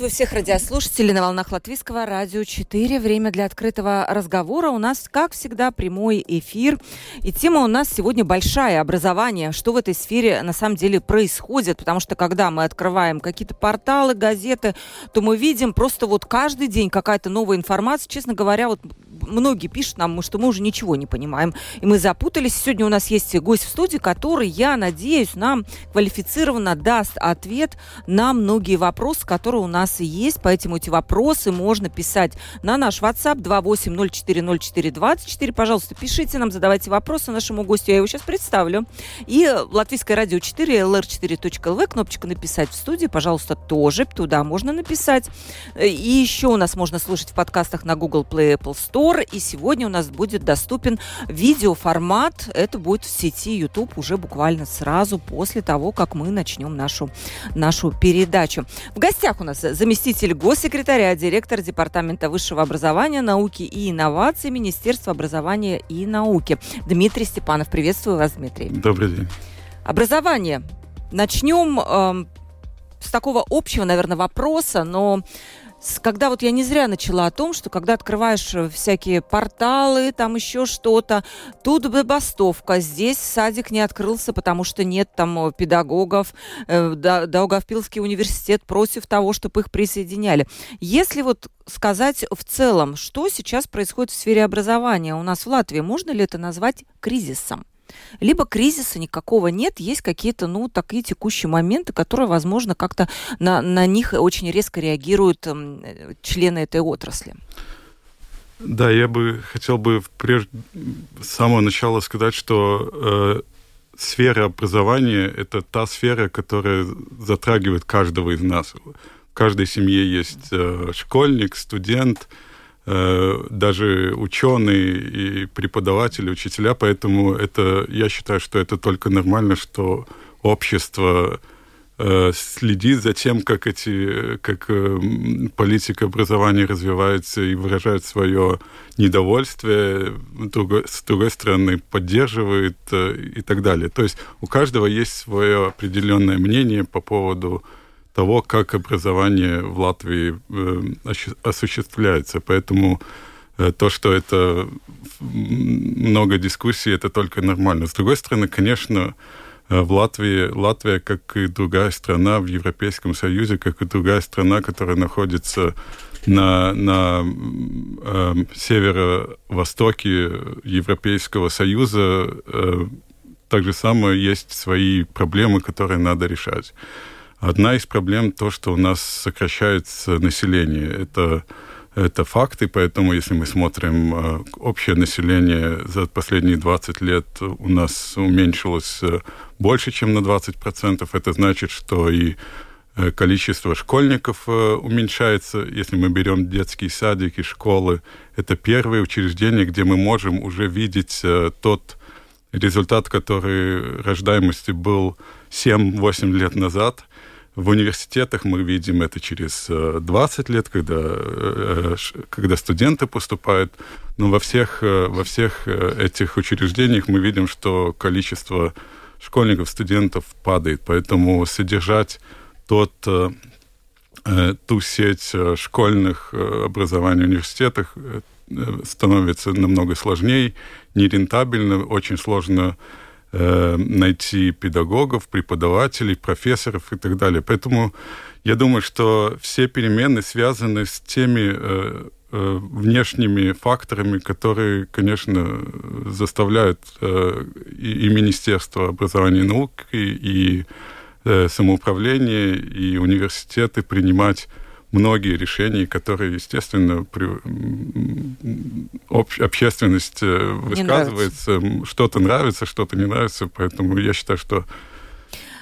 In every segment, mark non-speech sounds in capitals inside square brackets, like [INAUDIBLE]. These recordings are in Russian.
Приветствую всех радиослушателей на волнах Латвийского радио 4. Время для открытого разговора. У нас, как всегда, прямой эфир. И тема у нас сегодня большая – образование. Что в этой сфере на самом деле происходит? Потому что когда мы открываем какие-то порталы, газеты, то мы видим просто вот каждый день какая-то новая информация. Честно говоря, вот многие пишут нам, что мы уже ничего не понимаем. И мы запутались. Сегодня у нас есть гость в студии, который, я надеюсь, нам квалифицированно даст ответ на многие вопросы, которые у нас есть. Поэтому эти вопросы можно писать на наш WhatsApp 28040424. Пожалуйста, пишите нам, задавайте вопросы нашему гостю. Я его сейчас представлю. И Латвийское радио 4, lr4.lv, кнопочка «Написать в студии», пожалуйста, тоже туда можно написать. И еще у нас можно слушать в подкастах на Google Play Apple Store и сегодня у нас будет доступен видеоформат. Это будет в сети YouTube уже буквально сразу после того, как мы начнем нашу, нашу передачу. В гостях у нас заместитель госсекретаря, директор Департамента высшего образования, науки и инноваций Министерства образования и науки Дмитрий Степанов. Приветствую вас, Дмитрий. Добрый день. Образование. Начнем э, с такого общего, наверное, вопроса, но когда вот я не зря начала о том, что когда открываешь э, всякие порталы, там еще что-то, тут забастовка, здесь садик не открылся, потому что нет там э, педагогов, э, Даугавпилский университет против того, чтобы их присоединяли. Если вот сказать в целом, что сейчас происходит в сфере образования у нас в Латвии, можно ли это назвать кризисом? Либо кризиса никакого нет, есть какие-то, ну, такие текущие моменты, которые, возможно, как-то на, на них очень резко реагируют э, члены этой отрасли. Да, я бы хотел бы прежде, с самого начала сказать, что э, сфера образования – это та сфера, которая затрагивает каждого из нас. В каждой семье есть э, школьник, студент – даже ученые и преподаватели, учителя, поэтому это, я считаю, что это только нормально, что общество э, следит за тем, как эти, как э, политика образования развивается и выражает свое недовольствие, с другой стороны поддерживает и так далее. То есть у каждого есть свое определенное мнение по поводу того, как образование в Латвии э, осуществляется. Поэтому э, то, что это много дискуссий, это только нормально. С другой стороны, конечно, э, в Латвии, Латвия, как и другая страна в Европейском Союзе, как и другая страна, которая находится на, на э, северо-востоке Европейского Союза, э, так же самое есть свои проблемы, которые надо решать. Одна из проблем то, что у нас сокращается население. Это это факты, поэтому если мы смотрим э, общее население за последние 20 лет у нас уменьшилось э, больше, чем на 20%. Это значит, что и э, количество школьников уменьшается. Если мы берем детские садики, школы, это первые учреждения, где мы можем уже видеть тот результат, который рождаемости был 7-8 лет назад – в университетах мы видим это через 20 э, лет, когда, э, когда студенты поступают. Но во всех, э, во всех этих учреждениях мы видим, что количество школьников, студентов падает. Поэтому содержать тот, ту сеть школьных образований в университетах становится намного сложнее, нерентабельно, очень сложно Э, найти педагогов, преподавателей, профессоров и так далее. Поэтому я думаю, что все перемены связаны с теми э, э, внешними факторами, которые, конечно, заставляют и, Министерство образования и науки, и самоуправление, и университеты принимать многие решения, которые, естественно, при, об, общественность э, высказывается, что-то нравится, что-то не нравится, поэтому я считаю, что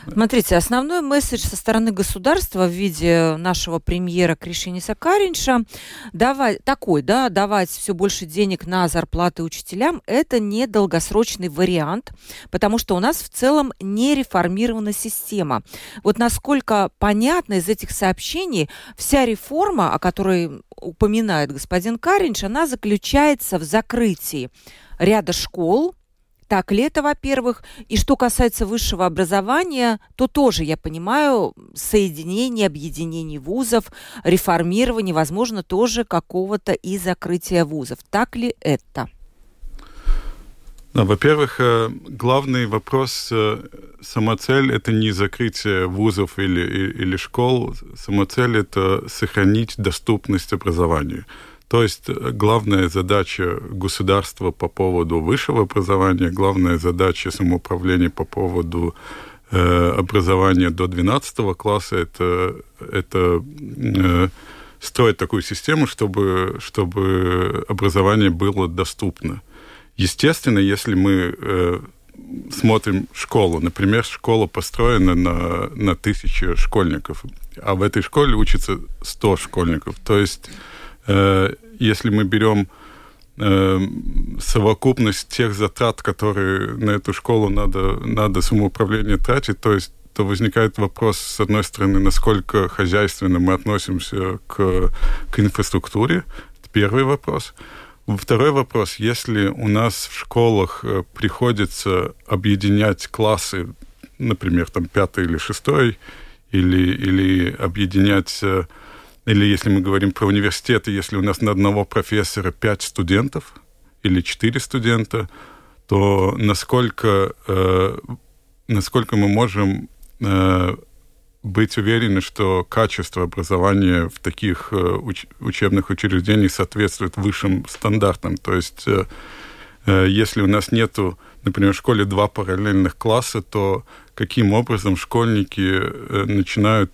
Смотрите, основной месседж со стороны государства в виде нашего премьера Кришиниса Каринша давать, такой, да, давать все больше денег на зарплаты учителям, это не долгосрочный вариант, потому что у нас в целом не реформирована система. Вот насколько понятно из этих сообщений, вся реформа, о которой упоминает господин Каринш, она заключается в закрытии ряда школ, так ли это, во-первых? И что касается высшего образования, то тоже, я понимаю, соединение, объединение вузов, реформирование, возможно, тоже какого-то и закрытия вузов. Так ли это? Да, во-первых, э, главный вопрос, э, самоцель – это не закрытие вузов или, или школ, самоцель – это сохранить доступность образованию. То есть э, главная задача государства по поводу высшего образования, главная задача самоуправления по поводу э, образования до 12 класса это, это э, строить такую систему, чтобы, чтобы образование было доступно. Естественно, если мы э, смотрим школу, например, школа построена на, на тысячи школьников, а в этой школе учатся 100 школьников, то есть если мы берем э, совокупность тех затрат, которые на эту школу надо, надо самоуправление тратить, то есть то возникает вопрос, с одной стороны, насколько хозяйственно мы относимся к, к инфраструктуре. Это первый вопрос. Второй вопрос. Если у нас в школах э, приходится объединять классы, например, там пятый или шестой, или, или объединять или если мы говорим про университеты, если у нас на одного профессора пять студентов или четыре студента, то насколько, э, насколько мы можем э, быть уверены, что качество образования в таких э, уч учебных учреждениях соответствует высшим стандартам. То есть, э, э, если у нас нету, например, в школе два параллельных класса, то каким образом школьники э, начинают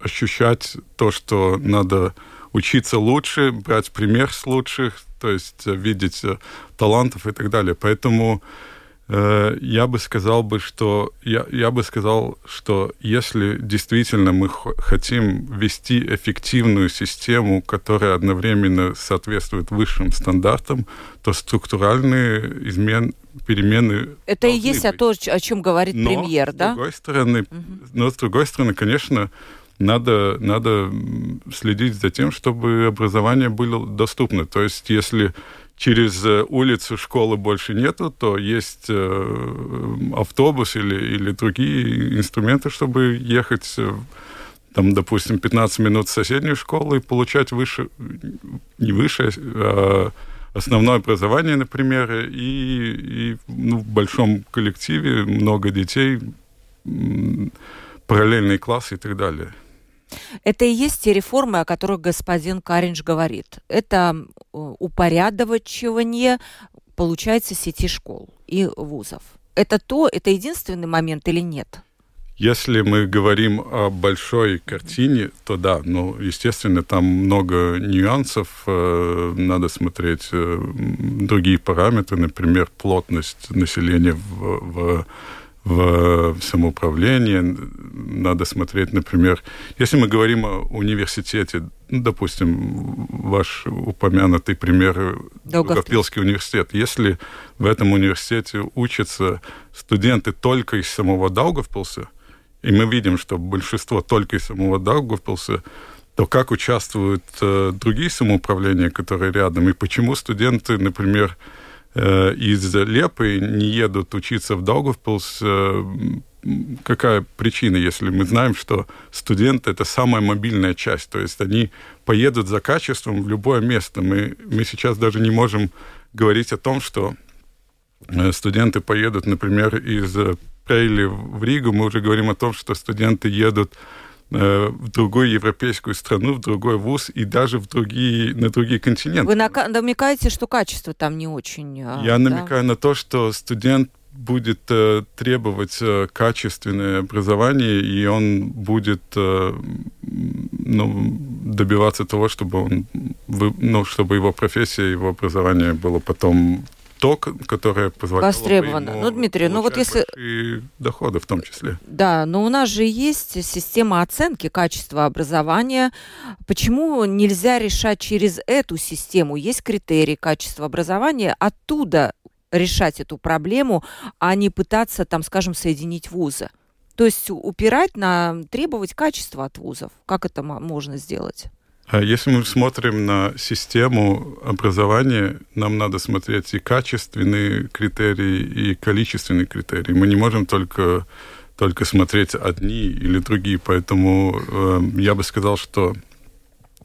ощущать то, что надо учиться лучше, брать пример с лучших, то есть э, видеть э, талантов и так далее. Поэтому э, я бы сказал бы, что я, я бы сказал, что если действительно мы хотим вести эффективную систему, которая одновременно соответствует высшим стандартам, то структуральные измен, перемены. Это и есть быть. то, о чем говорит но, премьер, да? С другой стороны, угу. но с другой стороны, конечно, надо, надо следить за тем, чтобы образование было доступно. То есть, если через э, улицу школы больше нету, то есть э, автобус или, или другие инструменты, чтобы ехать э, там, допустим, 15 минут в соседнюю школу и получать выше, не выше, а основное образование, например, и, и ну, в большом коллективе много детей, параллельные классы и так далее. Это и есть те реформы, о которых господин Каринж говорит. Это упорядочивание, получается, сети школ и вузов. Это то, это единственный момент или нет? Если мы говорим о большой картине, то да, ну, естественно, там много нюансов, э, надо смотреть э, другие параметры, например, плотность населения в, в в самоуправлении. Надо смотреть, например, если мы говорим о университете, ну, допустим, ваш упомянутый пример Долгопилский университет. Если в этом университете учатся студенты только из самого Даугавпилса, и мы видим, что большинство только из самого Даугавпилса, то как участвуют э, другие самоуправления, которые рядом, и почему студенты, например, э, из Лепы не едут учиться в Даугавпилс, э, какая причина, если мы знаем, что студенты это самая мобильная часть, то есть они поедут за качеством в любое место. Мы, мы сейчас даже не можем говорить о том, что студенты поедут, например, из Прейли в Ригу, мы уже говорим о том, что студенты едут э, в другую европейскую страну, в другой вуз и даже в другие, на другие континенты. Вы намекаете, что качество там не очень... А, Я да? намекаю на то, что студент будет э, требовать э, качественное образование, и он будет э, ну, добиваться того, чтобы он, вы, ну, чтобы его профессия, его образование было потом то, которое позволяло Востребовано. ну, Дмитрий, ну вот если... доходы в том числе. Да, но у нас же есть система оценки качества образования. Почему нельзя решать через эту систему? Есть критерии качества образования, оттуда решать эту проблему, а не пытаться, там, скажем, соединить вузы. То есть упирать на требовать качества от вузов. Как это можно сделать? А если мы смотрим на систему образования, нам надо смотреть и качественные критерии, и количественные критерии. Мы не можем только, только смотреть одни или другие. Поэтому э, я бы сказал, что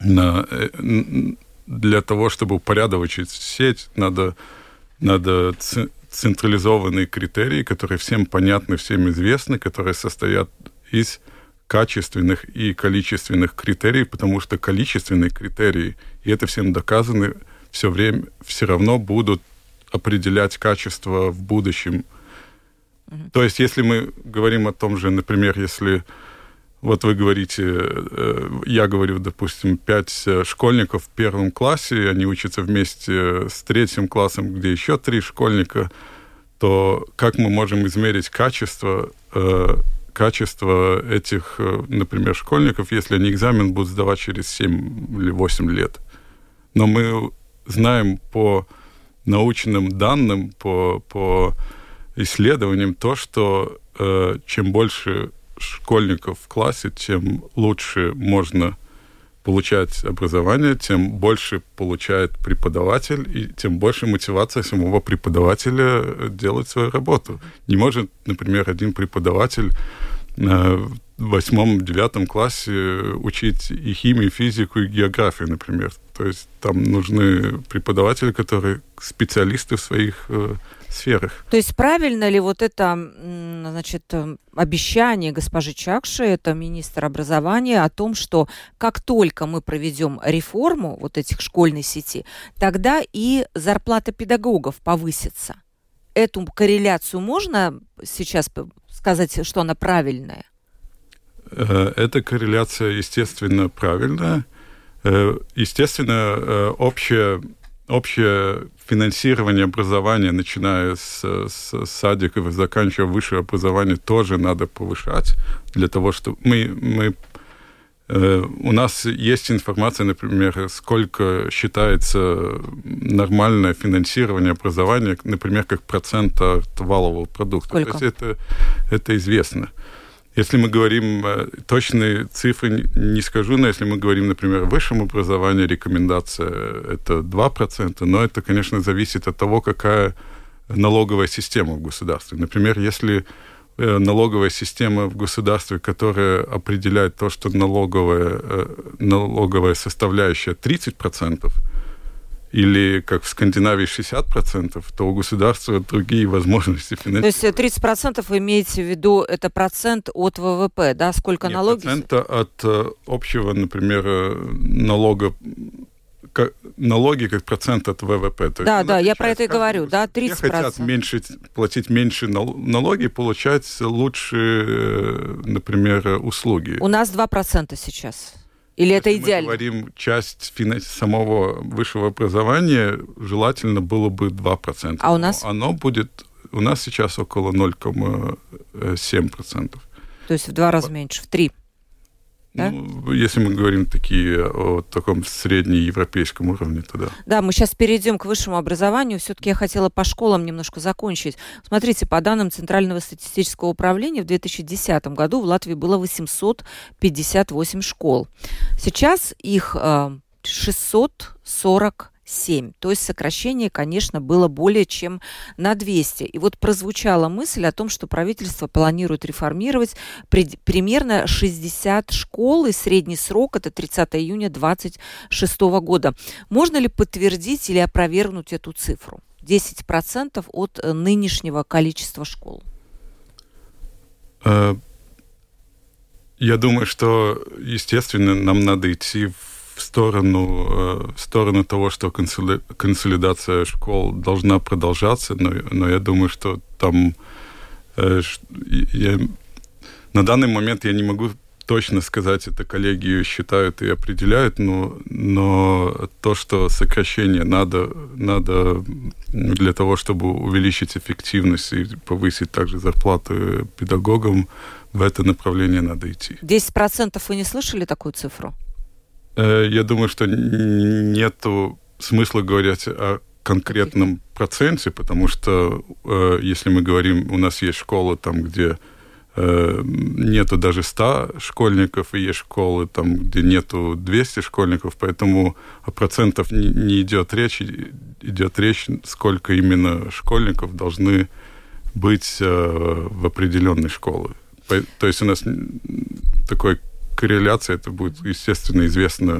на, э, для того, чтобы упорядочить сеть, надо, надо централизованные критерии, которые всем понятны, всем известны, которые состоят из качественных и количественных критериев, потому что количественные критерии, и это всем доказано, все время все равно будут определять качество в будущем. Mm-hmm. То есть, если мы говорим о том же, например, если вот вы говорите, э, я говорю, допустим, пять э, школьников в первом классе, они учатся вместе с третьим классом, где еще три школьника, то как мы можем измерить качество э, качество этих, э, например, школьников, если они экзамен будут сдавать через 7 или 8 лет. Но мы знаем по научным данным, по, по исследованиям то, что э, чем больше школьников в классе, тем лучше можно получать образование, тем больше получает преподаватель, и тем больше мотивация самого преподавателя делать свою работу. Не может, например, один преподаватель в восьмом-девятом классе учить и химию, и физику, и географию, например. То есть там нужны преподаватели, которые специалисты в своих э, сферах. То есть правильно ли вот это значит, обещание госпожи Чакши, это министр образования, о том, что как только мы проведем реформу вот этих школьной сети, тогда и зарплата педагогов повысится? Эту корреляцию можно сейчас сказать, что она правильная? Э, эта корреляция, естественно, правильная. Э, естественно, э, общее, общее финансирование образования, начиная с, с садиков и заканчивая высшее образование, тоже надо повышать для того, чтобы мы, мы у нас есть информация, например, сколько считается нормальное финансирование образования, например, как процент от валового продукта. Сколько? То есть это, это известно. Если мы говорим, э, точные цифры не скажу, но если мы говорим, например, о высшем образовании, рекомендация это 2%, но это, конечно, зависит от того, какая налоговая система в государстве. Например, если Э, налоговая система в государстве, которая определяет то, что налоговая, э, налоговая составляющая 30%, или как в Скандинавии 60%, то у государства другие возможности финансирования. То есть 30% вы имеете в виду, это процент от ВВП, да? Сколько Нет, налоги? процента от э, общего, например, налога налоги как процент от ВВП. То да, да, я про это и говорю, да, 30%. Все хотят меньше, платить меньше налоги, получать лучше, э, например, услуги. У нас 2% сейчас. Или Если это идеально? мы говорим, часть самого высшего образования желательно было бы 2%. А у нас? Оно будет, у нас сейчас около 0,7%. То есть в два раза меньше, в три. Да? Ну, если мы говорим такие о таком среднеевропейском уровне, то да. Да, мы сейчас перейдем к высшему образованию. Все-таки я хотела по школам немножко закончить. Смотрите, по данным Центрального статистического управления, в 2010 году в Латвии было 858 школ. Сейчас их э, 640 7. То есть сокращение, конечно, было более чем на 200. И вот прозвучала мысль о том, что правительство планирует реформировать при, примерно 60 школ, и средний срок это 30 июня 2026 года. Можно ли подтвердить или опровергнуть эту цифру? 10% от э, нынешнего количества школ. Э, я думаю, что, естественно, нам надо идти в в сторону, э, в сторону того, что консолидация школ должна продолжаться, но, но я думаю, что там э, я, на данный момент я не могу точно сказать, это коллеги считают и определяют, но, но то, что сокращение надо, надо для того, чтобы увеличить эффективность и повысить также зарплаты педагогам, в это направление надо идти. 10% вы не слышали такую цифру? Э, я думаю, что нету смысла говорить о конкретном проценте, потому что э, если мы говорим, у нас есть школы там, где э, нету даже 100 школьников, и есть школы там, где нету 200 школьников, поэтому о процентах не, идет речь, идет речь, сколько именно школьников должны быть в определенной школе. То есть у нас такой корреляция, это будет, естественно, известно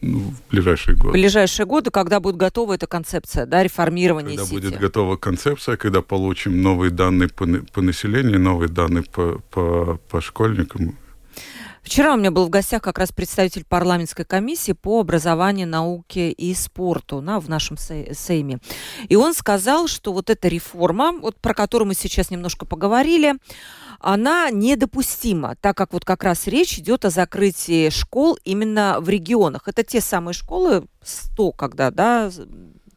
ну, в ближайшие годы. В ближайшие годы, когда будет готова эта концепция, да, реформирования когда сети. будет готова концепция, когда получим новые данные по, по населению, новые данные по, по, по школьникам. Вчера у меня был в гостях как раз представитель парламентской комиссии по образованию, науке и спорту на, в нашем Сейме. И он сказал, что вот эта реформа, вот про которую мы сейчас немножко поговорили, она недопустима, так как вот как раз речь идет о закрытии школ именно в регионах. Это те самые школы 100, когда да,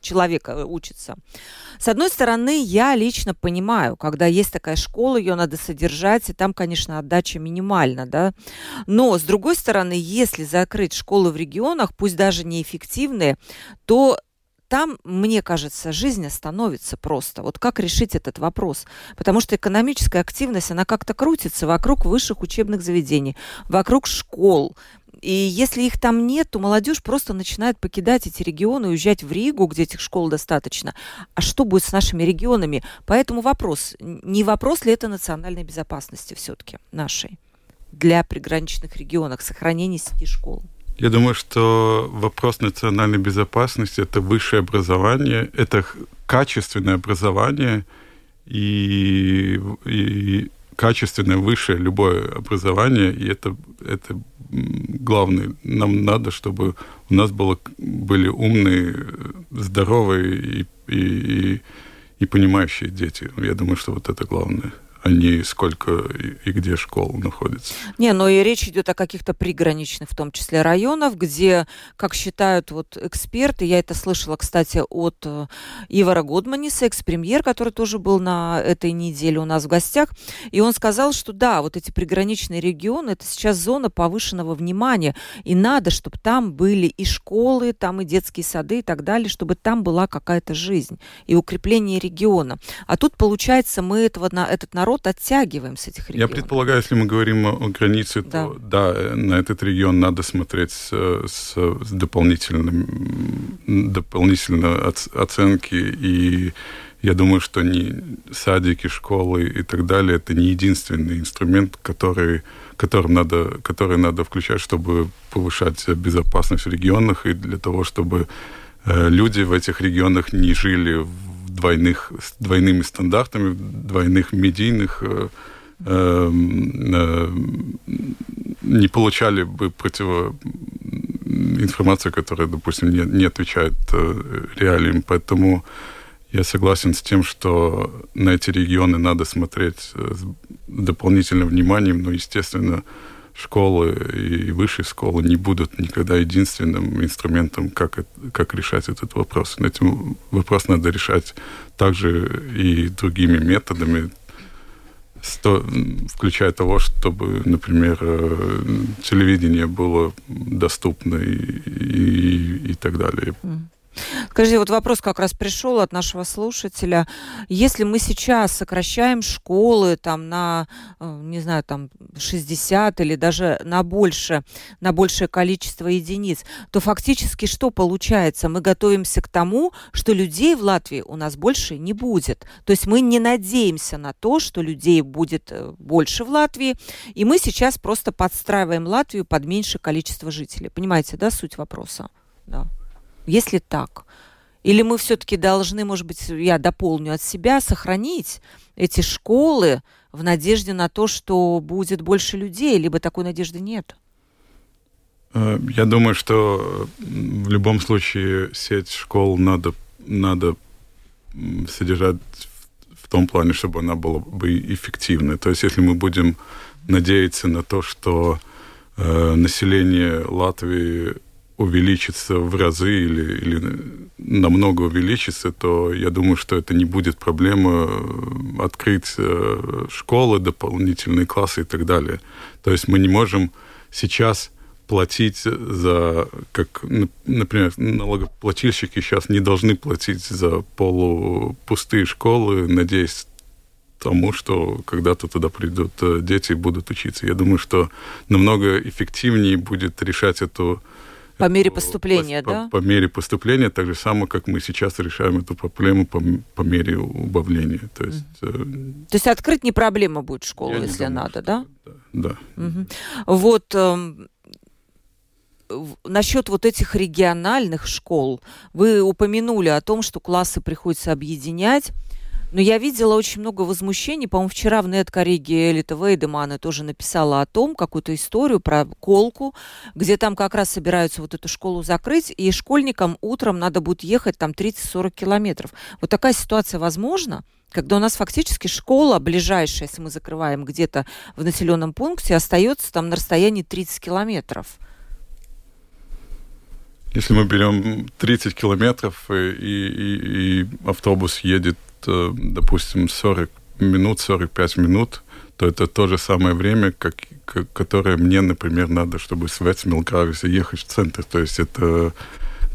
человек э, учится. С одной стороны, я лично понимаю, когда есть такая школа, ее надо содержать, и там, конечно, отдача минимальна, да. Но, с другой стороны, если закрыть школы в регионах, пусть даже неэффективные, то там, мне кажется, жизнь остановится просто. Вот как решить этот вопрос? Потому что экономическая активность, она как-то крутится вокруг высших учебных заведений, вокруг школ. И если их там нет, то молодежь просто начинает покидать эти регионы, уезжать в Ригу, где этих школ достаточно. А что будет с нашими регионами? Поэтому вопрос, не вопрос ли это национальной безопасности все-таки нашей для приграничных регионов, сохранения сети школ? Я думаю, что вопрос национальной безопасности – это высшее образование, это качественное образование и, и качественное высшее любое образование, и это, это главное. Нам надо, чтобы у нас было, были умные, здоровые и, и, и понимающие дети. Я думаю, что вот это главное а не сколько и где школ находится. Не, но и речь идет о каких-то приграничных, в том числе районах, где, как считают вот эксперты, я это слышала, кстати, от э, Ивара Годманиса, экс-премьер, который тоже был на этой неделе у нас в гостях, и он сказал, что да, вот эти приграничные регионы, это сейчас зона повышенного внимания, и надо, чтобы там были и школы, там и детские сады и так далее, чтобы там была какая-то жизнь и укрепление региона. А тут, получается, мы этого, на, этот народ наоборот, оттягиваем с этих регионов. Я предполагаю, если мы говорим о границе, да. то да, на этот регион надо смотреть с, с, дополнительным, дополнительной оценки и я думаю, что не садики, школы и так далее это не единственный инструмент, который, которым надо, который надо включать, чтобы повышать безопасность в регионах и для того, чтобы э, люди в этих регионах не жили в двойных, с двойными стандартами, двойных медийных э, э, э, не получали бы противо информацию, которая, допустим, не, не отвечает э, реалиям. Поэтому я согласен с тем, что на эти регионы надо смотреть с дополнительным вниманием, но, естественно, школы и высшие школы не будут никогда единственным инструментом, как, как решать этот вопрос. Этим вопрос надо решать также и другими методами, включая того, чтобы, например, э, телевидение было доступно и, и, и так далее. Скажите, вот вопрос как раз пришел от нашего слушателя. Если мы сейчас сокращаем школы там на, э, не знаю, там 60 или даже на больше, на большее количество единиц, то фактически что получается? Мы готовимся к тому, что людей в Латвии у нас больше не будет. То есть мы не надеемся на то, что людей будет э, больше в Латвии, и мы сейчас просто подстраиваем Латвию под меньшее количество жителей. Понимаете, да, суть вопроса? Да. Если так, или мы все-таки должны, может быть, я дополню от себя, сохранить эти школы в надежде на то, что будет больше людей, либо такой надежды нет? Э, я думаю, что в любом случае сеть школ надо, надо содержать в том плане, чтобы она была бы эффективной. То есть если мы будем надеяться на то, что э, население Латвии увеличится в разы или, или намного увеличится, то я думаю, что это не будет проблема э, открыть э, школы, дополнительные классы и так далее. То есть мы не можем сейчас платить за, как, например, налогоплательщики сейчас не должны платить за полупустые школы, надеясь тому, что когда-то туда придут э, дети и будут учиться. Я думаю, что намного эффективнее будет решать эту по мере поступления, по, да? По, по мере поступления, так же самое, как мы сейчас решаем эту проблему по, по мере убавления. То есть, mm. э, То есть открыть не проблема будет школу, если думаю, надо, да? Да. да. Угу. Вот э, насчет вот этих региональных школ. Вы упомянули о том, что классы приходится объединять. Но я видела очень много возмущений. По-моему, вчера в нет-корриге Элита Вейдемана тоже написала о том, какую-то историю про колку, где там как раз собираются вот эту школу закрыть, и школьникам утром надо будет ехать там 30-40 километров. Вот такая ситуация возможна? когда у нас фактически школа ближайшая, если мы закрываем где-то в населенном пункте, остается там на расстоянии 30 километров. Если мы берем 30 километров, и, и, и автобус едет Э, допустим, 40 минут, 45 минут, то это то же самое время, как, которое мне, например, надо, чтобы с Вецмилгрависа ехать в центр. То есть это...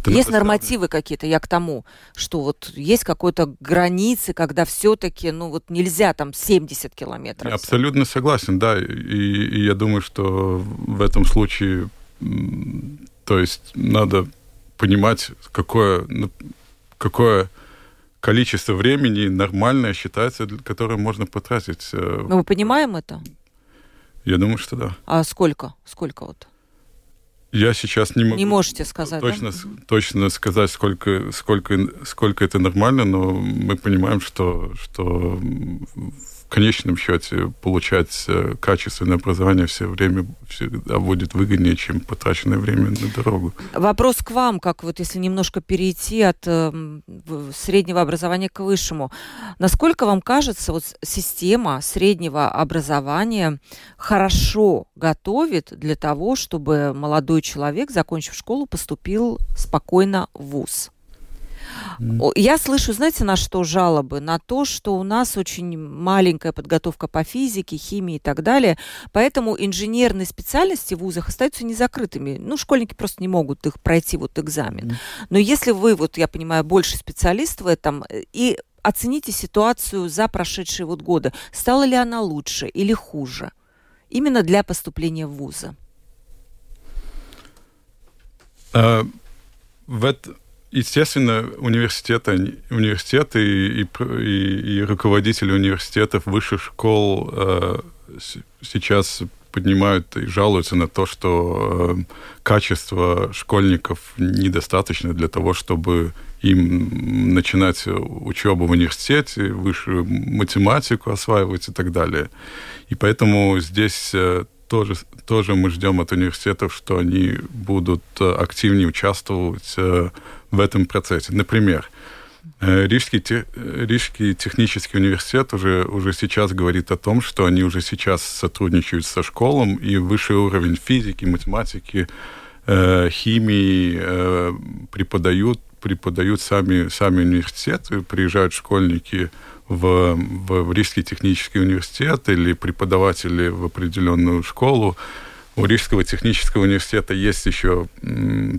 это есть нормативы какие-то, я к тому, что вот есть какой-то границы, когда все-таки, ну вот нельзя там 70 километров. Я абсолютно согласен, да, и, и я думаю, что в этом случае, то есть надо понимать, какое, ну, какое количество времени нормальное считается, которое можно потратить. Э, Но мы понимаем это? Я думаю, что да. А сколько? Сколько вот? Я сейчас не могу. Не можете сказать, точно, да? точно сказать, сколько, сколько, сколько это нормально, но мы понимаем, что, что конечном счете получать э, качественное образование все время всегда будет выгоднее, чем потраченное время на дорогу. Вопрос к вам, как вот если немножко перейти от э, среднего образования к высшему. Насколько вам кажется, вот система среднего образования хорошо готовит для того, чтобы молодой человек, закончив школу, поступил спокойно в ВУЗ? Я слышу, знаете, на что жалобы? На то, что у нас очень маленькая подготовка по физике, химии и так далее, поэтому инженерные специальности в вузах остаются незакрытыми. Ну, школьники просто не могут их пройти вот экзамен. Но если вы, вот я понимаю, больше специалист в этом, э, и оцените ситуацию за прошедшие вот годы, стала ли она лучше или хуже? Именно для поступления в вузы. Uh, в, это, Естественно, университеты, университеты и, и, и руководители университетов, высших школ э, сейчас поднимают и жалуются на то, что э, качество школьников недостаточно для того, чтобы им начинать учебу в университете, высшую математику осваивать и так далее. И поэтому здесь э, тоже, тоже мы ждем от университетов, что они будут э, активнее участвовать э, в этом процессе. Например, э, Рижский, Рижский технический университет уже, уже сейчас говорит о том, что они уже сейчас сотрудничают со школом, и высший уровень физики, математики, химии преподают, преподают сами, сами университеты, приезжают школьники в, в Рижский технический университет или преподаватели в определенную школу. У Рижского технического университета есть еще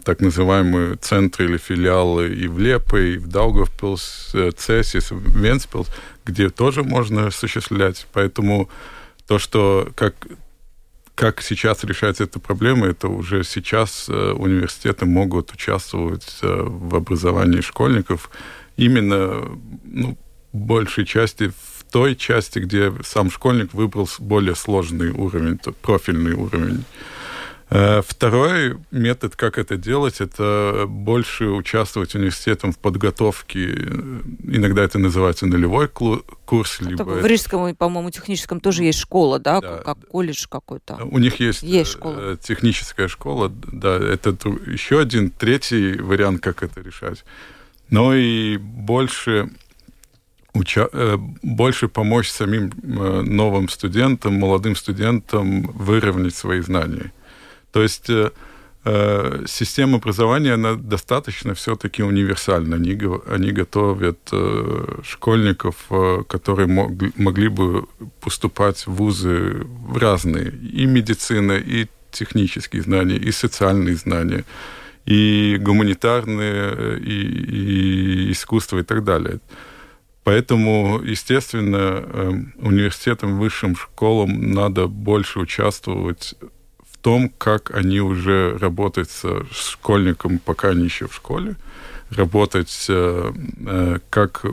так называемые центры или филиалы и в Лепе, и в Даугавпилс, э, Цесис, Венспилс, где тоже можно осуществлять. Поэтому то, что как как сейчас решается эта проблема, это уже сейчас э, университеты могут участвовать э, в образовании школьников именно ну, большей части в той части, где сам школьник выбрал более сложный уровень, профильный уровень. Э, второй метод, как это делать, это больше участвовать университетом в подготовке. Иногда это называется нулевой курс. Либо в это... Рижском, по-моему, техническом тоже есть школа, да, да как колледж какой-то. У них есть, есть школа. Э, техническая школа, да, это еще один, третий вариант, как это решать. Но и больше уча больше помочь самим новым студентам, молодым студентам выровнять свои знания. То есть Э, система образования, она достаточно все-таки универсальна. Они, они готовят э, школьников, э, которые могли бы поступать в вузы в разные. И медицина, и технические знания, и социальные знания, и гуманитарные, и, и искусство и так далее. Поэтому, естественно, университетам, высшим школам надо больше участвовать том, как они уже работают с школьником, пока они еще в школе, работать, э, э, как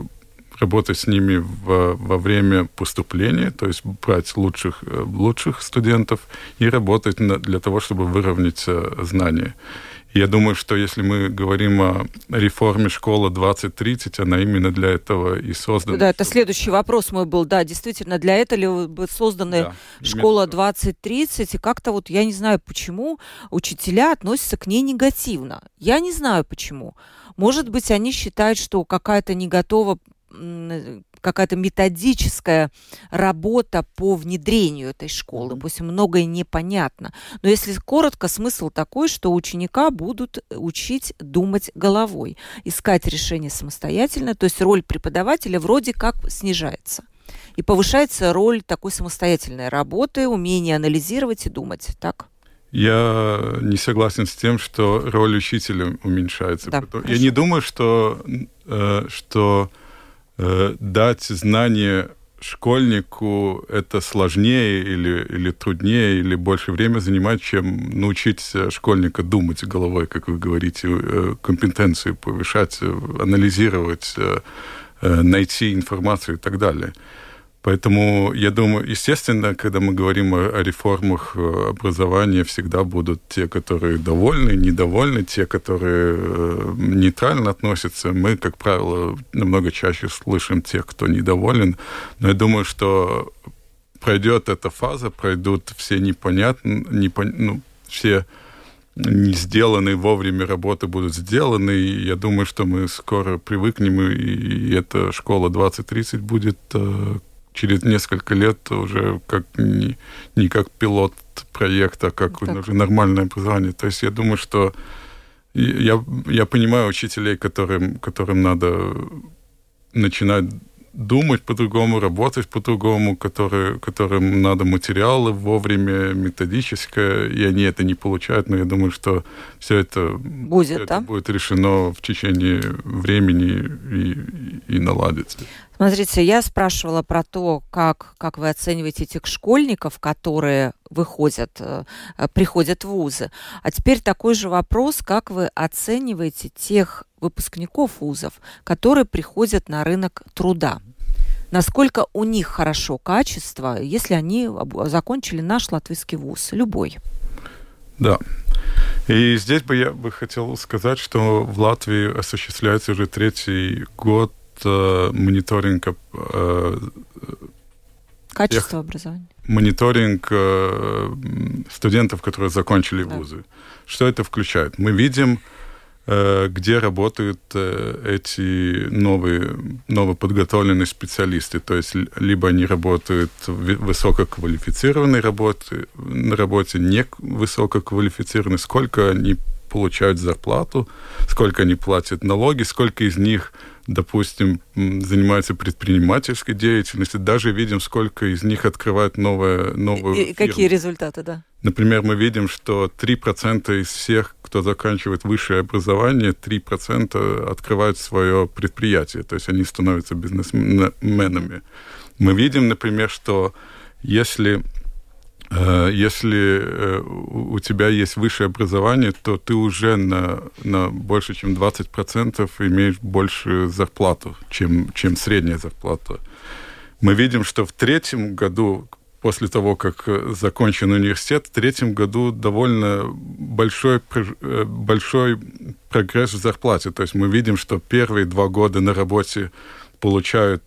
работать с ними в, во время поступления, то есть брать лучших, э, лучших студентов и работать на, для того, чтобы выровнять знания. Я думаю, что если мы говорим о реформе школы 2030, она именно для этого и создана. Да, это следующий вопрос мой был. Да, действительно, для этого ли бы созданы да, школа 2030, и как-то вот, я не знаю почему, учителя относятся к ней негативно. Я не знаю почему. Может быть, они считают, что какая-то не готова какая-то методическая работа по внедрению этой школы. Пусть многое непонятно. Но если коротко, смысл такой, что ученика будут учить думать головой, искать решение самостоятельно, то есть роль преподавателя вроде как снижается. И повышается роль такой самостоятельной работы, умения анализировать и думать. Так? Я не согласен с тем, что роль учителя уменьшается. Да, Я не думаю, что, э, что э, дать знания школьнику это сложнее или, или труднее, или больше времени занимать, чем научить школьника думать головой, как вы говорите, э, компетенции повышать, анализировать, э, э, найти информацию и так далее. Поэтому я думаю, естественно, когда мы говорим о, о реформах э, образования, всегда будут те, которые довольны, недовольны, те, которые э, нейтрально относятся. Мы, как правило, намного чаще слышим тех, кто недоволен. Но я думаю, что пройдет эта фаза, пройдут все непонятные, непон... ну, все не сделанные вовремя работы будут сделаны. И я думаю, что мы скоро привыкнем, и эта школа 2030 будет э, через несколько лет уже как не, не как пилот проекта, а как так. уже нормальное образование. То есть я думаю, что я, я понимаю учителей, которым, которым надо начинать думать по-другому, работать по-другому, которые, которым надо материалы вовремя, методическое, и они это не получают, но я думаю, что все это будет, все да? это будет решено в течение времени и, и наладится. Смотрите, я спрашивала про то, как, как вы оцениваете этих школьников, которые выходят, э, приходят в вузы. А теперь такой же вопрос, как вы оцениваете тех выпускников вузов, которые приходят на рынок труда? Насколько у них хорошо качество, если они закончили наш латвийский вуз, любой? Да. И здесь бы я бы хотел сказать, что в Латвии осуществляется уже третий год мониторинг э, Качество образования. Мониторинг э, студентов, которые закончили да. вузы. Что это включает? Мы видим, э, где работают э, эти новые, новоподготовленные специалисты. То есть либо они работают в высококвалифицированной работе, на работе не высококвалифицированной, сколько они получают зарплату, сколько они платят налоги, сколько из них допустим, занимаются предпринимательской деятельностью, даже видим, сколько из них открывают новые, новые И какие результаты, да? Например, мы видим, что 3% из всех, кто заканчивает высшее образование, 3% открывают свое предприятие, то есть они становятся бизнесменами. Мы видим, например, что если если э, у тебя есть высшее образование, то ты уже на, на больше, чем 20% имеешь больше зарплату, чем, чем средняя зарплата. Мы видим, что в третьем году, после того, как закончен университет, в третьем году довольно большой, э, большой прогресс в зарплате. То есть мы видим, что первые два года на работе получают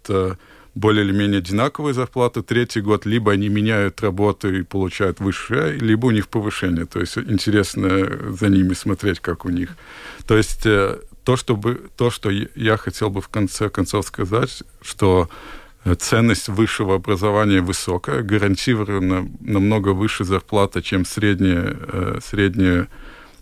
более или менее одинаковые зарплаты. Третий год либо они меняют работу и получают высшее, либо у них повышение. То есть интересно за ними смотреть, как у них. То есть э, то, чтобы, то, что я хотел бы в конце концов сказать, что ценность высшего образования высокая, гарантированно намного выше зарплата, чем средняя, средняя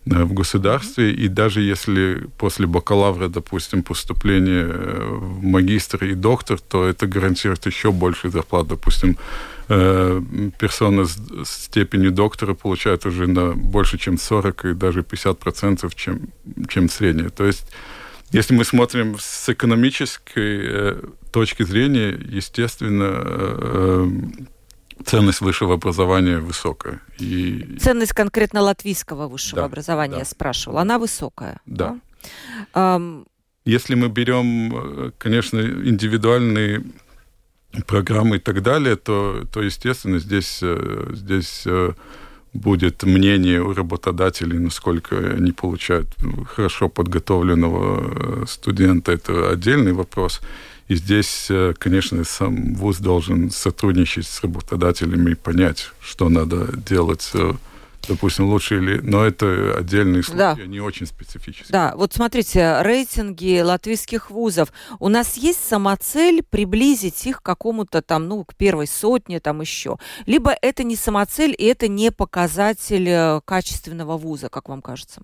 в государстве, и даже если после бакалавра, допустим, поступление в магистр и доктор, то это гарантирует еще больше зарплат. Допустим, э, персона с степенью доктора получает уже на больше, чем 40 и даже 50 процентов, чем, чем средняя. То есть, если мы смотрим с экономической э, точки зрения, естественно, э, ценность высшего образования высокая. И... Ценность конкретно латвийского высшего да, образования, да. я спрашивала, она высокая? Да. да? Если мы берем, конечно, индивидуальные программы и так далее, то, то естественно, здесь, э, здесь э, будет мнение у работодателей, насколько они получают хорошо подготовленного э, студента. Это отдельный вопрос. И здесь, э, конечно, сам ВУЗ должен сотрудничать с работодателями и понять, что надо делать э, допустим, лучше или... Но это отдельные случаи, да. они очень специфические. Да, вот смотрите, рейтинги латвийских вузов. У нас есть самоцель приблизить их к какому-то там, ну, к первой сотне, там еще. Либо это не самоцель, и это не показатель э, качественного вуза, как вам кажется?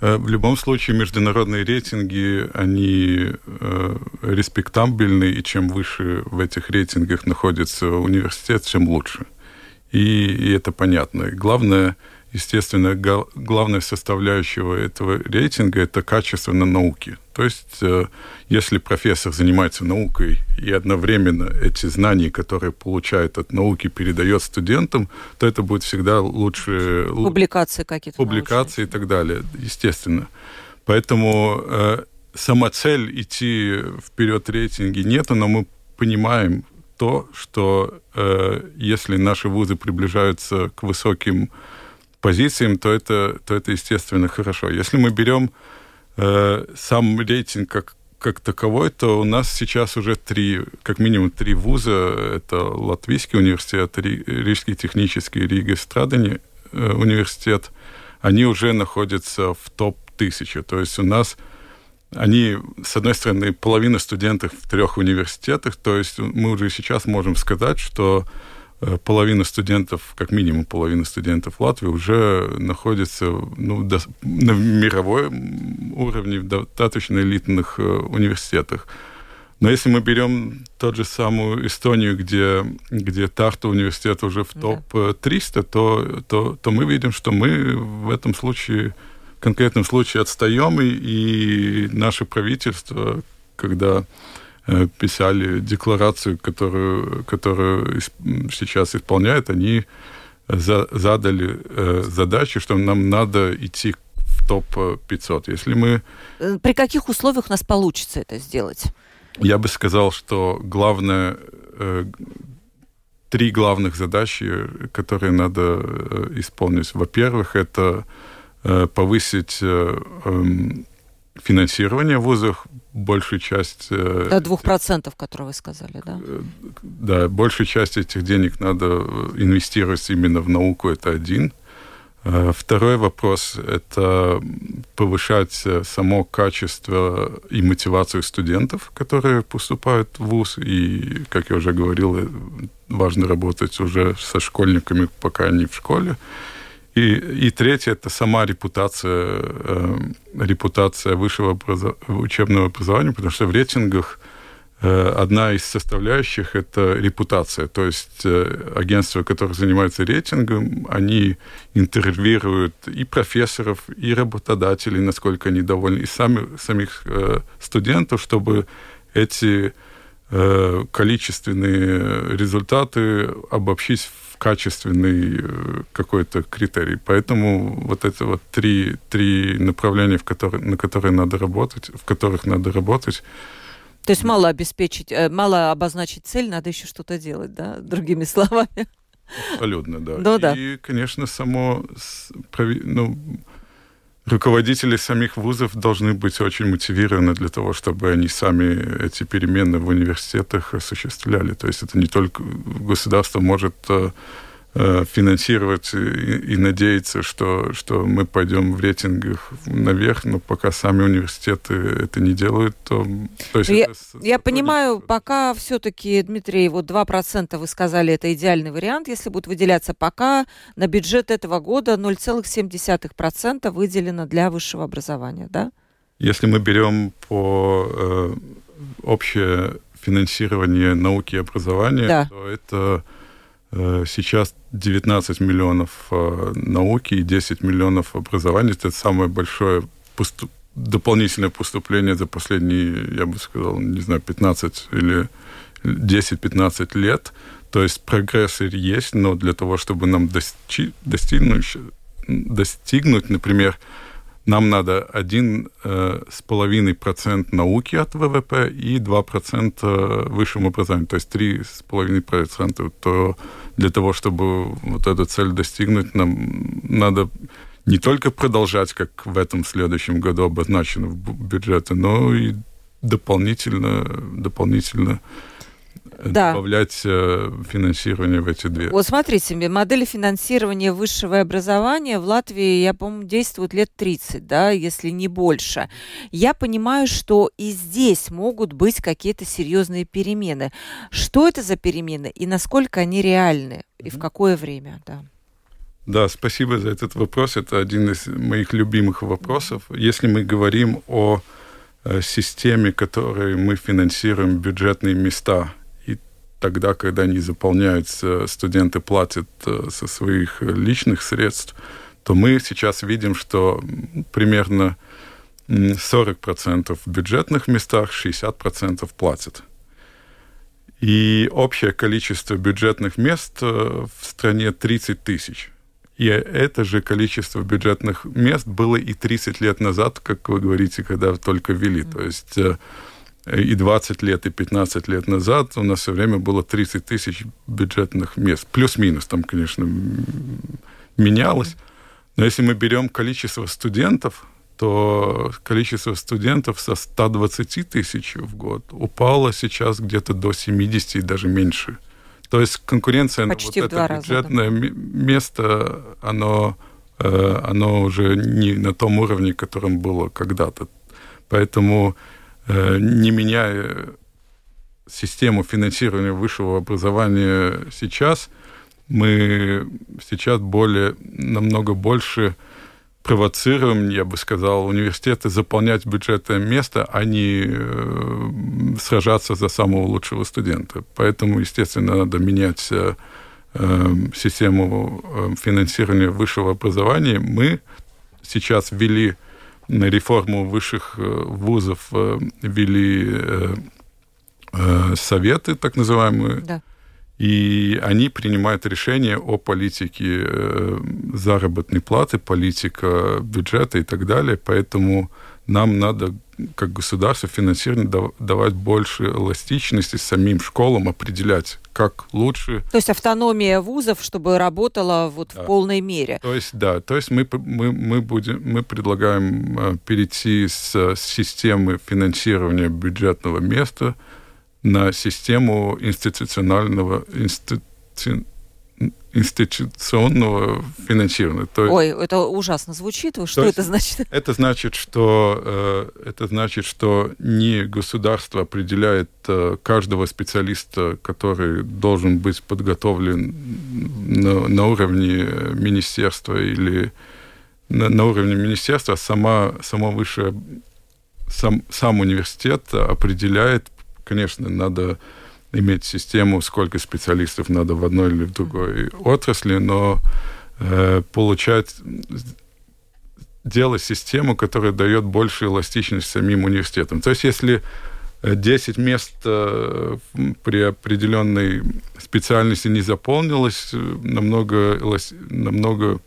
Э, в любом случае, международные рейтинги, они э, респектабельны, и чем выше в этих рейтингах находится университет, тем лучше. И, и это понятно. И главное, естественно, главная составляющая этого рейтинга – это качество на науке. То есть, э, если профессор занимается наукой и одновременно эти знания, которые получает от науки, передает студентам, то это будет всегда лучше... Публикации какие-то. Публикации научные. и так далее, естественно. Поэтому э, сама цель идти вперед рейтинги нету, но мы понимаем то, что э, если наши вузы приближаются к высоким позициям, то это, то это естественно хорошо. Если мы берем э, сам рейтинг как, как таковой, то у нас сейчас уже три, как минимум три вуза. Это Латвийский университет, Рижский технический, Рига Страдани э, университет. Они уже находятся в топ-1000. То есть у нас они, с одной стороны, половина студентов в трех университетах, то есть мы уже сейчас можем сказать, что половина студентов, как минимум половина студентов Латвии уже находится ну, до, на мировом уровне в достаточно элитных э, университетах. Но если мы берем тот же самую Эстонию, где, где Тарту университет уже в топ-300, да. то, то, то мы видим, что мы в этом случае, в конкретном случае отстаем, и, и наше правительство, когда Э, писали декларацию, которую, которую сейчас исполняют, они за, задали э, задачу, что нам надо идти в топ-500. Если мы... Э, при каких условиях у нас получится это сделать? Я бы сказал, что главное, э, три главных задачи, которые надо э, исполнить. Во-первых, это э, повысить э, эм, финансирование вузов, большую часть... Э, До двух процентов, которые вы сказали, да? Э, да, большую часть этих денег надо инвестировать именно в науку, это один. Э, второй вопрос – это повышать само качество и мотивацию студентов, которые поступают в ВУЗ. И, как я уже говорил, важно работать уже со школьниками, пока они в школе. И, и третье – это сама репутация, э, репутация высшего образов... учебного образования, потому что в рейтингах э, одна из составляющих – это репутация. То есть э, агентства, которые занимаются рейтингом, они интервьюируют и профессоров, и работодателей, насколько они довольны, и сами, самих э, студентов, чтобы эти э, количественные результаты обобщить качественный э, какой-то критерий. Поэтому вот это вот три, три направления, в которые, на которые надо работать, в которых надо работать. То есть мало обеспечить, э, мало обозначить цель, надо еще что-то делать, да, другими [LAUGHS] словами. Абсолютно, да. Ну, да. И, конечно, само ну, руководители самих вузов должны быть очень мотивированы для того, чтобы они сами эти перемены в университетах осуществляли. То есть это не только государство может э, финансировать и, и надеяться, что, что мы пойдем в рейтингах наверх, но пока сами университеты это не делают, то... то есть я я понимаю, пока все-таки, Дмитрий, вот 2% вы сказали, это идеальный вариант, если будут выделяться пока на бюджет этого года 0,7% выделено для высшего образования, да? Если мы берем по э, общее финансирование науки и образования, да. то это Э, сейчас 19 миллионов э, науки и 10 миллионов образования. Это самое большое поступ... дополнительное поступление за последние, я бы сказал, не знаю, 15 или 10-15 лет. То есть прогресс есть, но для того, чтобы нам достичь, достигнуть, достигнуть, например, нам надо один э, науки от ВВП и 2 процента высшему образованию, то есть три с половиной процента. То для того, чтобы вот эту цель достигнуть, нам надо не только продолжать, как в этом следующем году обозначено в бюджете, но и дополнительно, дополнительно да. добавлять э, финансирование в эти две. Вот смотрите, модели финансирования высшего образования в Латвии, я помню, действует лет 30, да, если не больше. Я понимаю, что и здесь могут быть какие-то серьезные перемены. Что это за перемены и насколько они реальны и в какое время, да? Да, спасибо за этот вопрос. Это один из моих любимых вопросов. Если мы говорим о э, системе, которой мы финансируем бюджетные места тогда, когда они заполняются, студенты платят э, со своих личных средств, то мы сейчас видим, что примерно 40% в бюджетных местах, 60% платят. И общее количество бюджетных мест э, в стране 30 тысяч. И это же количество бюджетных мест было и 30 лет назад, как вы говорите, когда только ввели. То есть э, и 20 лет, и 15 лет назад у нас все время было 30 тысяч бюджетных мест. Плюс-минус там, конечно, менялось. Но если мы берем количество студентов, то количество студентов со 120 тысяч в год упало сейчас где-то до 70 и даже меньше. То есть конкуренция Почти на вот это бюджетное да. место, оно, э, оно уже не на том уровне, которым было когда-то. Поэтому Э, не меняя систему финансирования высшего образования сейчас, мы сейчас более, намного больше провоцируем, я бы сказал, университеты заполнять бюджетное место, а не э, сражаться за самого лучшего студента. Поэтому, естественно, надо менять э, э систему э, финансирования высшего образования. Мы сейчас ввели реформу высших э, вузов э, ввели э, советы, так называемые, да. и они принимают решения о политике заработной платы, политика бюджета и так далее. Поэтому нам надо как государство финансирование давать больше эластичности самим школам, определять, как лучше. То есть автономия вузов, чтобы работала вот да. в полной мере. То есть, да, то есть мы, мы, мы, будем, мы предлагаем э, перейти с, с системы финансирования бюджетного места на систему институционального институ, институционного финансирования. То есть, Ой, это ужасно звучит. Что это значит? [LAUGHS] Это значит, что э, это значит, что не государство определяет э, каждого специалиста, который должен быть подготовлен на, на уровне министерства или на, на уровне министерства, а сама сама высшая сам сам университет определяет, конечно, надо иметь систему, сколько специалистов надо в одной или в другой отрасли, но э, получать делать систему, которая дает больше эластичность самим университетам. То есть если 10 мест э, при определенной специальности не заполнилось, намного, намного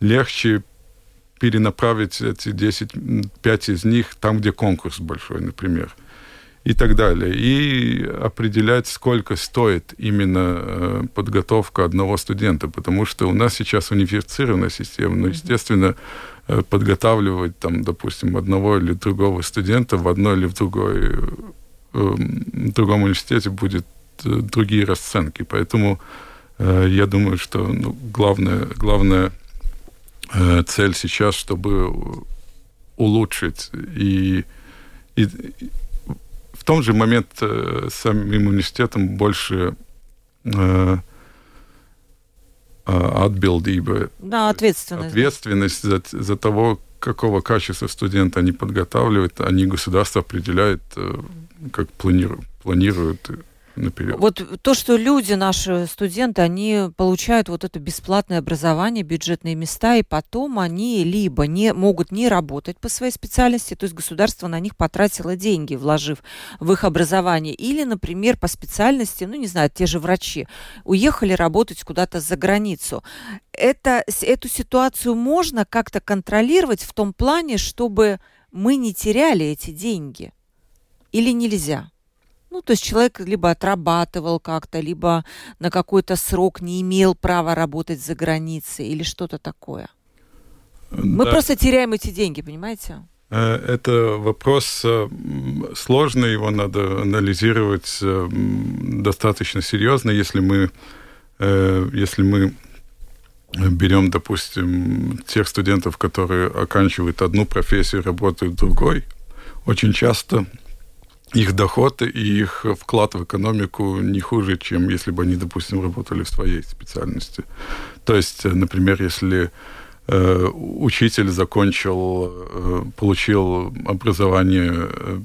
легче перенаправить эти 10, 5 из них там, где конкурс большой, например и так далее. И определять, сколько стоит именно э, подготовка одного студента, потому что у нас сейчас унифицированная система, но, естественно, э, подготавливать, там, допустим, одного или другого студента в одной или в другой, э, в другом университете будет другие расценки. Поэтому я думаю, что ну, главная, главная цель сейчас, чтобы улучшить и, и том же момент самим университетом больше atbildība. Да, ответственность. Ответственность за, за того, какого качества студента они подготавливают, они государство определяет, как планируют, планируют наперед. Вот то, что люди, наши студенты, они получают вот это бесплатное образование, бюджетные места, и потом они либо не могут не работать по своей специальности, то есть государство на них потратило деньги, вложив в их образование, или, например, по специальности, ну, не знаю, те же врачи, уехали работать куда-то за границу. Это, эту ситуацию можно как-то контролировать в том плане, чтобы мы не теряли эти деньги? Или нельзя? Ну, то есть человек либо отрабатывал как-то, либо на какой-то срок не имел права работать за границей или что-то такое. Мы да. просто теряем эти деньги, понимаете? Э, это вопрос э, сложный, его надо анализировать э, достаточно серьезно, если мы, если мы берем, допустим, тех студентов, которые оканчивают одну профессию, работают другой, очень часто их доход и их вклад в экономику не хуже, чем если бы они, допустим, работали в своей специальности. То есть, например, если э, учитель закончил, э, получил образование э,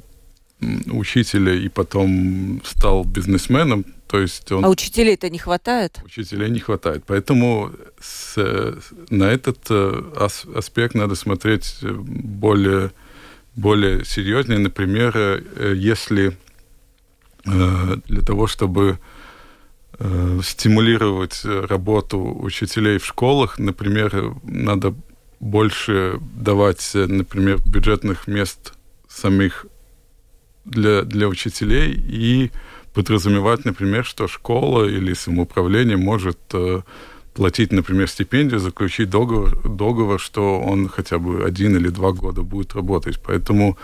учителя и потом стал бизнесменом, то есть он... А учителей-то не хватает? Учителей не хватает. Поэтому с, на этот э, аспект надо смотреть более более серьезные, например, э, если э, для того, чтобы э, стимулировать работу учителей в школах, например, надо больше давать, например, бюджетных мест самих для, для учителей и подразумевать, например, что школа или самоуправление может платить, например, стипендию, заключить договор, договор, что он хотя бы один или два года будет работать. Поэтому...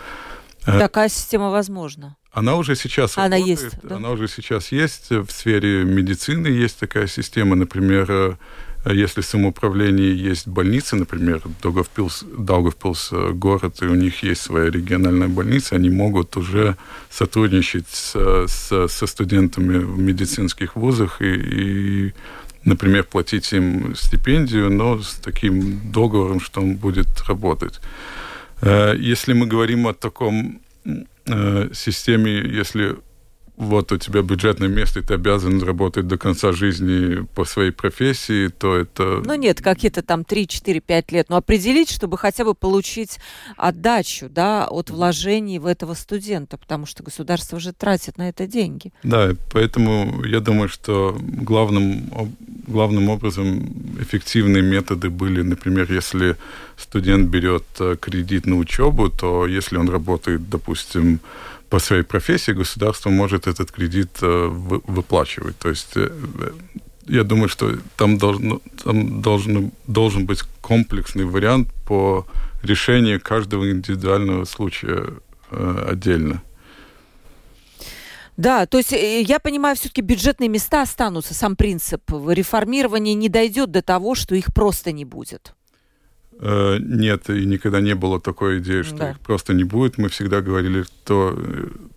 Э, Такая система возможна. Она уже сейчас она работает. Есть, да? Она уже сейчас есть. В сфере медицины есть такая система. Например, э, если в самоуправлении есть больницы, например, Даугавпилс, Даугавпилс э, город, и у них есть своя региональная больница, они могут уже сотрудничать с, с, со студентами в медицинских вузах и, и например, платить им стипендию, но с таким договором, что он будет работать. Э, если мы говорим о таком э, системе, если вот у тебя бюджетное место, и ты обязан работать до конца жизни по своей профессии, то это... Ну нет, какие-то там 3, 4, 5 лет. Но определить, чтобы хотя бы получить отдачу, да, от вложений в этого студента, потому что государство же тратит на это деньги. Да, поэтому я думаю, что главным, главным образом эффективные методы были, например, если студент берет э, кредит на учебу, то если он работает, допустим, по своей профессии государство может этот кредит э, выплачивать. То есть э, я думаю, что там, должно, там должен, должен быть комплексный вариант по решению каждого индивидуального случая э, отдельно. Да, то есть я понимаю, все-таки бюджетные места останутся, сам принцип реформирования не дойдет до того, что их просто не будет. Э, нет, и никогда не было такой идеи, что да. их просто не будет. Мы всегда говорили то,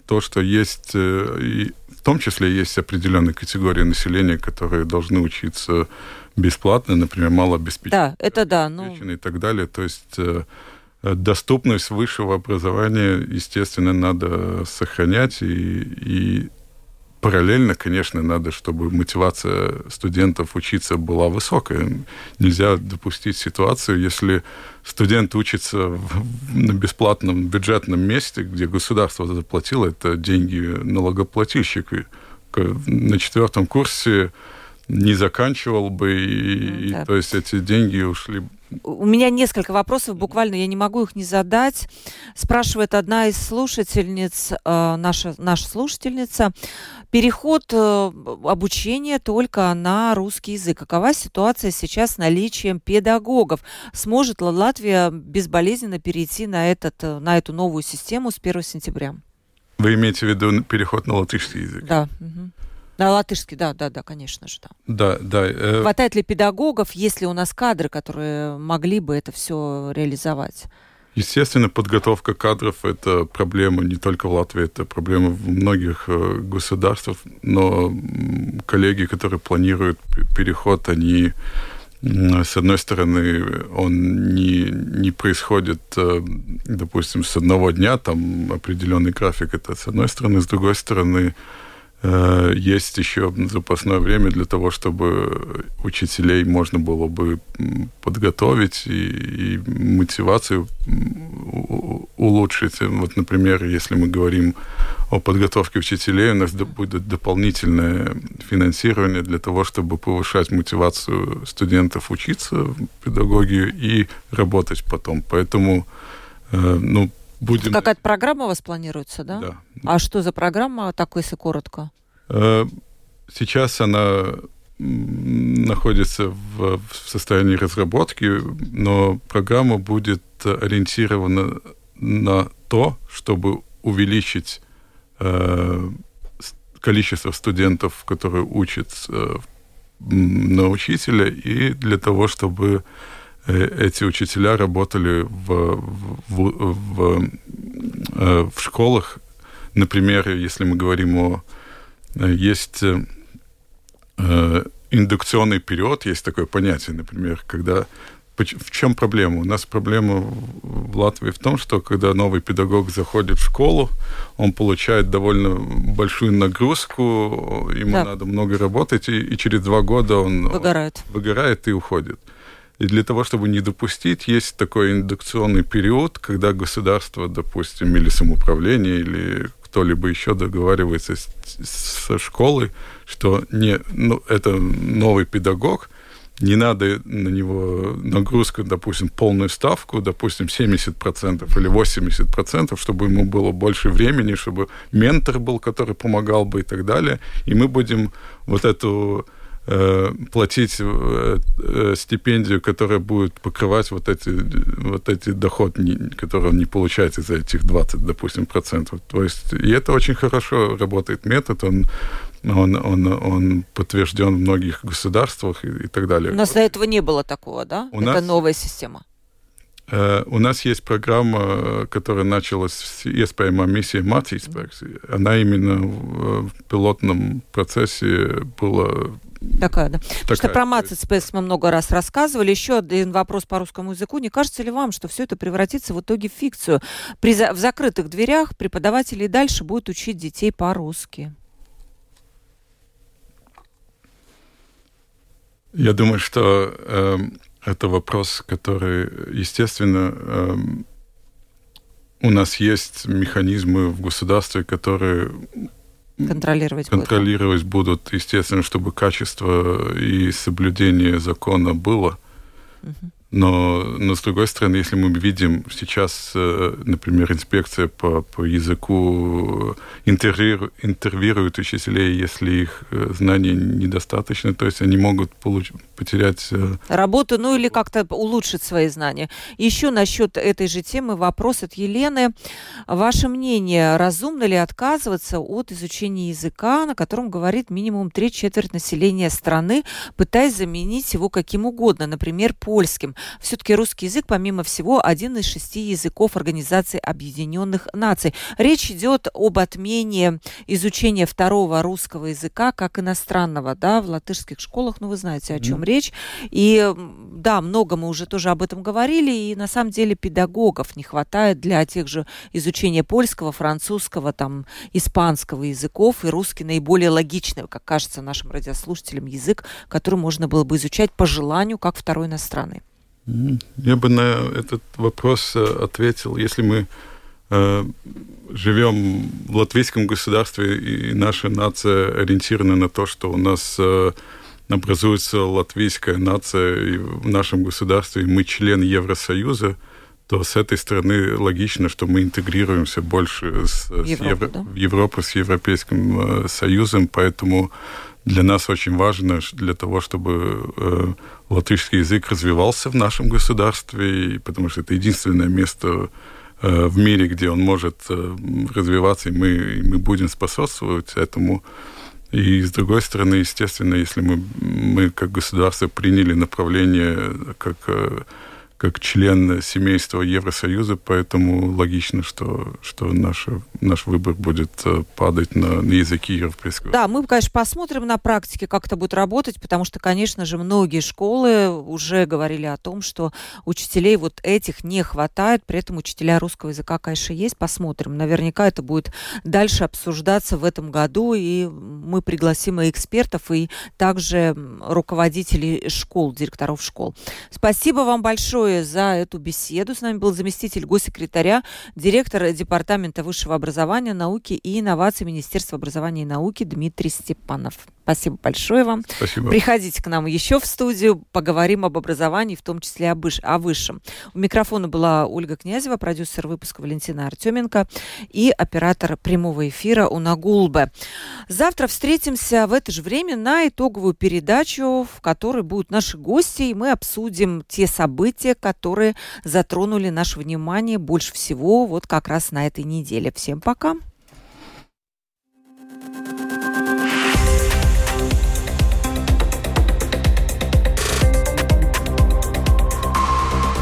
то что есть, э, и в том числе есть определенные категории населения, которые должны учиться бесплатно, например, малообеспеченные. Да, это да. Ну... И так далее. То есть э, доступность высшего образования, естественно, надо сохранять и, и параллельно, конечно, надо, чтобы мотивация студентов учиться была высокая. Нельзя допустить ситуацию, если студент учится в, на бесплатном бюджетном месте, где государство заплатило это деньги налогоплательщик. На четвертом курсе не заканчивал бы, и, да. и то есть эти деньги ушли у меня несколько вопросов, буквально я не могу их не задать. Спрашивает одна из слушательниц, э, наша, наша слушательница, переход э, обучения только на русский язык. Какова ситуация сейчас с наличием педагогов? Сможет ли Латвия безболезненно перейти на, этот, э, на эту новую систему с 1 сентября? Вы имеете в виду переход на латышский язык? Да. Угу. На латышский, да, да, да, конечно же, да. Да, да. Э... Хватает ли педагогов, есть ли у нас кадры, которые могли бы это все реализовать? Естественно, подготовка кадров – это проблема не только в Латвии, это проблема в многих э, государствах, но коллеги, которые планируют переход, они с одной стороны, он не, не происходит, э, допустим, с одного дня, там определенный график, это с одной стороны, с другой стороны, есть еще запасное время для того, чтобы учителей можно было бы подготовить и, и мотивацию улучшить. Вот, например, если мы говорим о подготовке учителей, у нас будет дополнительное финансирование для того, чтобы повышать мотивацию студентов учиться в педагогию и работать потом. Поэтому, э, ну, будем... Какая-то программа у вас планируется, да? Да. А что за программа, так если коротко? Э, сейчас она находится в, в состоянии разработки, но программа будет ориентирована на то, чтобы увеличить э, количество студентов, которые учатся на учителя, и для того, чтобы эти учителя работали в, в, в, э, в школах. Например, если мы говорим о... Э, есть индукционный период, есть такое понятие, например, когда... В чем проблема? У нас проблема в Латвии в том, что когда новый педагог заходит в школу, он получает довольно большую нагрузку, ему да. надо много работать, и, и через два года он выгорает, выгорает и уходит. И для того, чтобы не допустить, есть такой индукционный период, когда государство, допустим, или самоуправление, или кто-либо еще договаривается с, со школой, что не, ну, это новый педагог, не надо на него нагрузка, допустим, полную ставку, допустим, 70% или 80%, чтобы ему было больше времени, чтобы ментор был, который помогал бы и так далее. И мы будем вот эту платить э, э, стипендию, которая будет покрывать вот эти, вот эти доходы, которые он не получает из этих 20, допустим, процентов. То есть, и это очень хорошо работает метод, он он, он, он подтвержден в многих государствах и, и так далее. У нас до этого не было такого, да? У это нас... новая система. У нас есть программа, которая началась с iespējamā миссия Mācīspēks. Она именно в пилотном процессе была Такая, да. Такая. Потому что про Мацит мы много раз рассказывали. Еще один вопрос по русскому языку. Не кажется ли вам, что все это превратится в итоге в фикцию? При, в закрытых дверях преподаватели и дальше будут учить детей по-русски. Я думаю, что э, это вопрос, который, естественно, э, у нас есть механизмы в государстве, которые контролировать, контролировать будут. будут, естественно, чтобы качество и соблюдение закона было. Угу. Но, но с другой стороны, если мы видим сейчас, э, например, инспекция по, по языку интервью, интервьюирует учителей, если их э, знаний недостаточно, то есть они могут получ, потерять... Э, Работу, ну или как-то улучшить свои знания. Еще насчет этой же темы вопрос от Елены. Ваше мнение, разумно ли отказываться от изучения языка, на котором говорит минимум три четверть населения страны, пытаясь заменить его каким угодно, например, польским? Все-таки русский язык, помимо всего, один из шести языков Организации Объединенных Наций. Речь идет об отмене изучения второго русского языка как иностранного, да, в латышских школах, ну, вы знаете, о чем mm. речь. И да, много мы уже тоже об этом говорили, и на самом деле педагогов не хватает для тех же изучения польского, французского, там, испанского языков, и русский наиболее логичный, как кажется нашим радиослушателям, язык, который можно было бы изучать по желанию, как второй иностранный. Я бы на этот вопрос э, ответил, если мы э, живем в латвийском государстве, и наша нация ориентирована на то, что у нас э, образуется латвийская нация и в нашем государстве, и мы член Евросоюза, то с этой стороны логично, что мы интегрируемся больше с, Европу, с Евро, да? в Европу с Европейским э, Союзом, поэтому для нас очень важно для того, чтобы э, латышский язык развивался в нашем государстве, потому что это единственное место э, в мире, где он может э, развиваться, и мы, и мы будем способствовать этому. И с другой стороны, естественно, если мы, мы как государство приняли направление как как член семейства Евросоюза, поэтому логично, что, что наш, наш выбор будет э, падать на, на языки европейского. Да, мы, конечно, посмотрим на практике, как это будет работать, потому что, конечно же, многие школы уже говорили о том, что учителей вот этих не хватает, при этом учителя русского языка, конечно, есть. Посмотрим. Наверняка это будет дальше обсуждаться в этом году, и мы пригласим и экспертов, и также руководителей школ, директоров школ. Спасибо вам большое большое за эту беседу. С нами был заместитель госсекретаря, директор Департамента высшего образования, науки и инноваций Министерства образования и науки Дмитрий Степанов. Спасибо большое вам. Спасибо. Приходите к нам еще в студию, поговорим об образовании, в том числе о, выш- о высшем. У микрофона была Ольга Князева, продюсер выпуска Валентина Артеменко и оператор прямого эфира Уна Гулбе. Завтра встретимся в это же время на итоговую передачу, в которой будут наши гости, и мы обсудим те события, которые затронули наше внимание больше всего вот как раз на этой неделе. Всем пока!